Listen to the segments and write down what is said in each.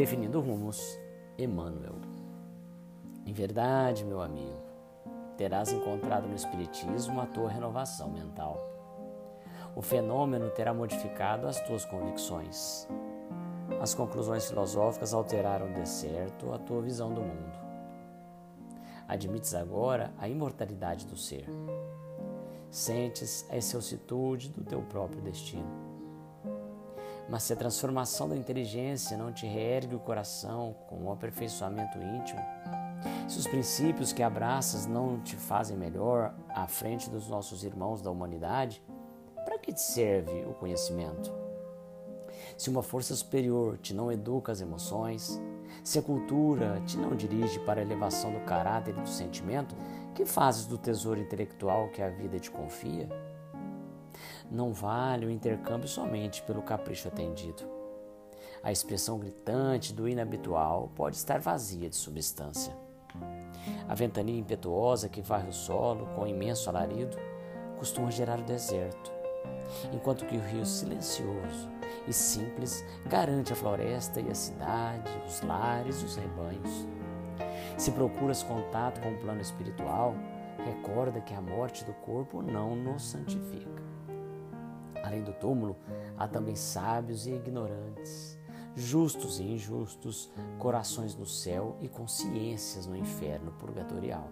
Definindo rumos, Emmanuel. Em verdade, meu amigo, terás encontrado no Espiritismo a tua renovação mental. O fenômeno terá modificado as tuas convicções. As conclusões filosóficas alteraram de certo a tua visão do mundo. Admites agora a imortalidade do ser. Sentes a excelsitude do teu próprio destino. Mas se a transformação da inteligência não te reergue o coração com o aperfeiçoamento íntimo, se os princípios que abraças não te fazem melhor à frente dos nossos irmãos da humanidade, para que te serve o conhecimento? Se uma força superior te não educa as emoções, se a cultura te não dirige para a elevação do caráter e do sentimento, que fazes do tesouro intelectual que a vida te confia? Não vale o intercâmbio somente pelo capricho atendido. A expressão gritante do inabitual pode estar vazia de substância. A ventania impetuosa que varre o solo com imenso alarido costuma gerar o deserto, enquanto que o rio silencioso e simples garante a floresta e a cidade, os lares e os rebanhos. Se procuras contato com o plano espiritual, recorda que a morte do corpo não nos santifica. Além do túmulo, há também sábios e ignorantes, justos e injustos, corações no céu e consciências no inferno purgatorial.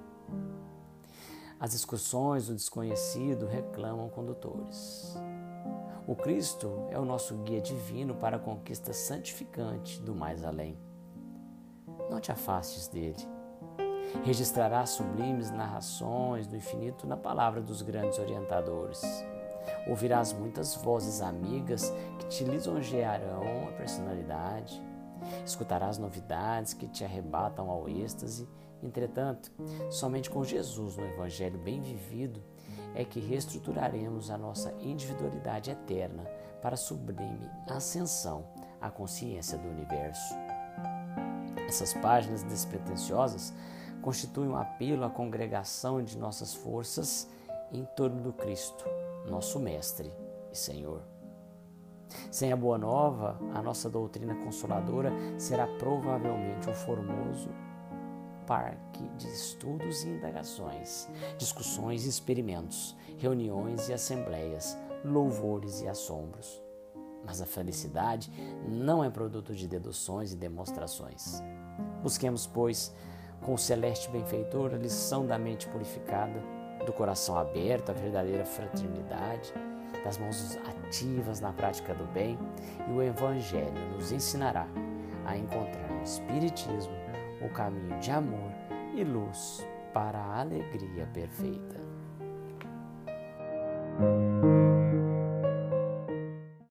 As excursões do desconhecido reclamam condutores. O Cristo é o nosso guia divino para a conquista santificante do mais além. Não te afastes dele. Registrará sublimes narrações do infinito na palavra dos grandes orientadores. Ouvirás muitas vozes amigas que te lisonjearão a personalidade. Escutarás novidades que te arrebatam ao êxtase. Entretanto, somente com Jesus no Evangelho bem vivido é que reestruturaremos a nossa individualidade eterna para a sublime ascensão à consciência do universo. Essas páginas despretensiosas constituem um apelo à congregação de nossas forças em torno do Cristo nosso Mestre e Senhor. Sem a Boa Nova, a nossa doutrina consoladora será provavelmente um formoso parque de estudos e indagações, discussões e experimentos, reuniões e assembleias, louvores e assombros. Mas a felicidade não é produto de deduções e demonstrações. Busquemos, pois, com o celeste benfeitor a lição da mente purificada do coração aberto, a verdadeira fraternidade, das mãos ativas na prática do bem, e o Evangelho nos ensinará a encontrar no Espiritismo o caminho de amor e luz para a alegria perfeita.